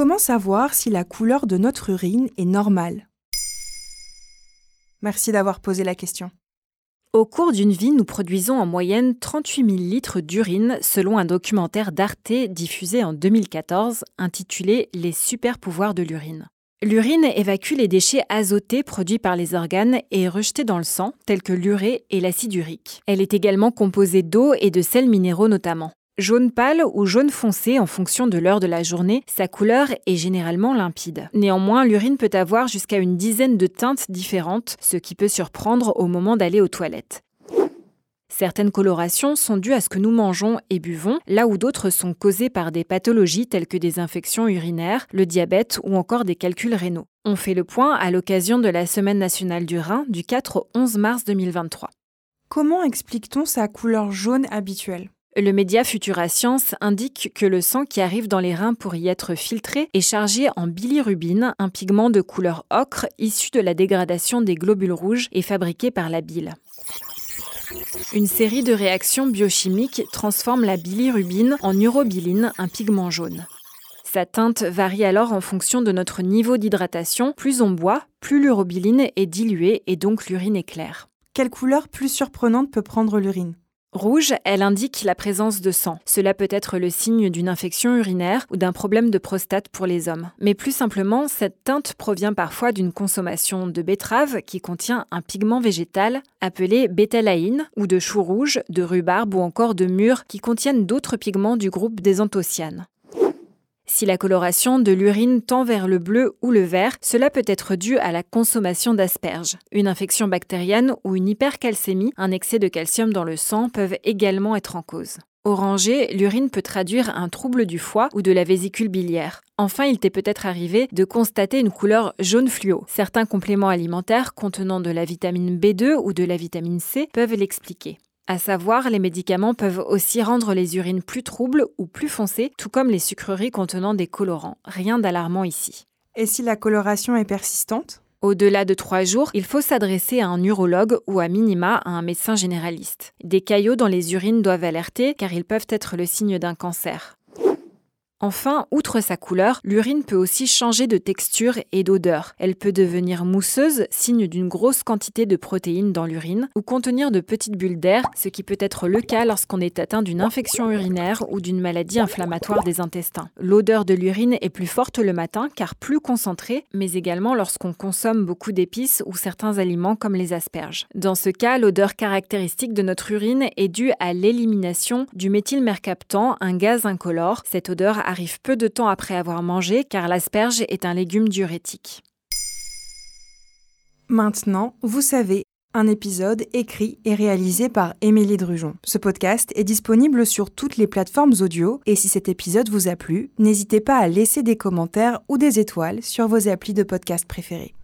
Comment savoir si la couleur de notre urine est normale? Merci d'avoir posé la question. Au cours d'une vie, nous produisons en moyenne 38 000 litres d'urine selon un documentaire d'Arte diffusé en 2014 intitulé Les super pouvoirs de l'urine. L'urine évacue les déchets azotés produits par les organes et rejetés dans le sang, tels que l'urée et l'acide urique. Elle est également composée d'eau et de sels minéraux notamment. Jaune pâle ou jaune foncé en fonction de l'heure de la journée, sa couleur est généralement limpide. Néanmoins, l'urine peut avoir jusqu'à une dizaine de teintes différentes, ce qui peut surprendre au moment d'aller aux toilettes. Certaines colorations sont dues à ce que nous mangeons et buvons, là où d'autres sont causées par des pathologies telles que des infections urinaires, le diabète ou encore des calculs rénaux. On fait le point à l'occasion de la Semaine nationale du Rhin du 4 au 11 mars 2023. Comment explique-t-on sa couleur jaune habituelle? Le média Futura Science indique que le sang qui arrive dans les reins pour y être filtré est chargé en bilirubine, un pigment de couleur ocre issu de la dégradation des globules rouges et fabriqué par la bile. Une série de réactions biochimiques transforme la bilirubine en urobiline, un pigment jaune. Sa teinte varie alors en fonction de notre niveau d'hydratation. Plus on boit, plus l'urobiline est diluée et donc l'urine est claire. Quelle couleur plus surprenante peut prendre l'urine? Rouge, elle indique la présence de sang. Cela peut être le signe d'une infection urinaire ou d'un problème de prostate pour les hommes. Mais plus simplement, cette teinte provient parfois d'une consommation de betterave qui contient un pigment végétal appelé bétalaïne ou de chou rouge, de rhubarbe ou encore de mûre qui contiennent d'autres pigments du groupe des anthocyanes. Si la coloration de l'urine tend vers le bleu ou le vert, cela peut être dû à la consommation d'asperges. Une infection bactérienne ou une hypercalcémie, un excès de calcium dans le sang, peuvent également être en cause. Orangé, l'urine peut traduire un trouble du foie ou de la vésicule biliaire. Enfin, il t'est peut-être arrivé de constater une couleur jaune fluo. Certains compléments alimentaires contenant de la vitamine B2 ou de la vitamine C peuvent l'expliquer. À savoir, les médicaments peuvent aussi rendre les urines plus troubles ou plus foncées, tout comme les sucreries contenant des colorants. Rien d'alarmant ici. Et si la coloration est persistante? Au-delà de trois jours, il faut s'adresser à un urologue ou à minima à un médecin généraliste. Des caillots dans les urines doivent alerter car ils peuvent être le signe d'un cancer. Enfin, outre sa couleur, l'urine peut aussi changer de texture et d'odeur. Elle peut devenir mousseuse, signe d'une grosse quantité de protéines dans l'urine, ou contenir de petites bulles d'air, ce qui peut être le cas lorsqu'on est atteint d'une infection urinaire ou d'une maladie inflammatoire des intestins. L'odeur de l'urine est plus forte le matin car plus concentrée, mais également lorsqu'on consomme beaucoup d'épices ou certains aliments comme les asperges. Dans ce cas, l'odeur caractéristique de notre urine est due à l'élimination du méthylmercaptan, un gaz incolore. Cette odeur arrive peu de temps après avoir mangé car l'asperge est un légume diurétique. Maintenant, vous savez, un épisode écrit et réalisé par Émilie Drujon. Ce podcast est disponible sur toutes les plateformes audio et si cet épisode vous a plu, n'hésitez pas à laisser des commentaires ou des étoiles sur vos applis de podcast préférés.